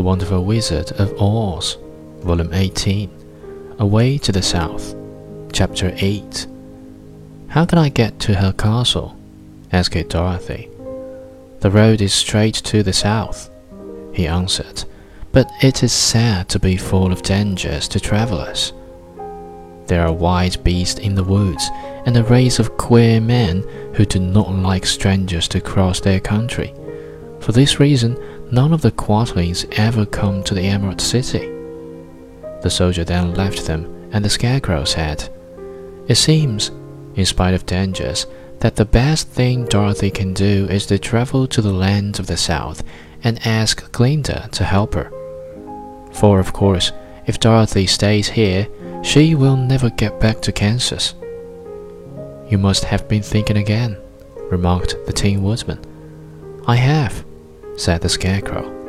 The Wonderful Wizard of Oz, Volume 18, Away to the South, Chapter 8. How can I get to her castle? asked Dorothy. The road is straight to the south, he answered, but it is said to be full of dangers to travelers. There are wild beasts in the woods, and a race of queer men who do not like strangers to cross their country. For this reason, none of the Quadlings ever come to the Emerald City. The soldier then left them, and the Scarecrow said, It seems, in spite of dangers, that the best thing Dorothy can do is to travel to the land of the South and ask Glinda to help her. For, of course, if Dorothy stays here, she will never get back to Kansas. You must have been thinking again, remarked the Tin Woodman. I have, said the Scarecrow.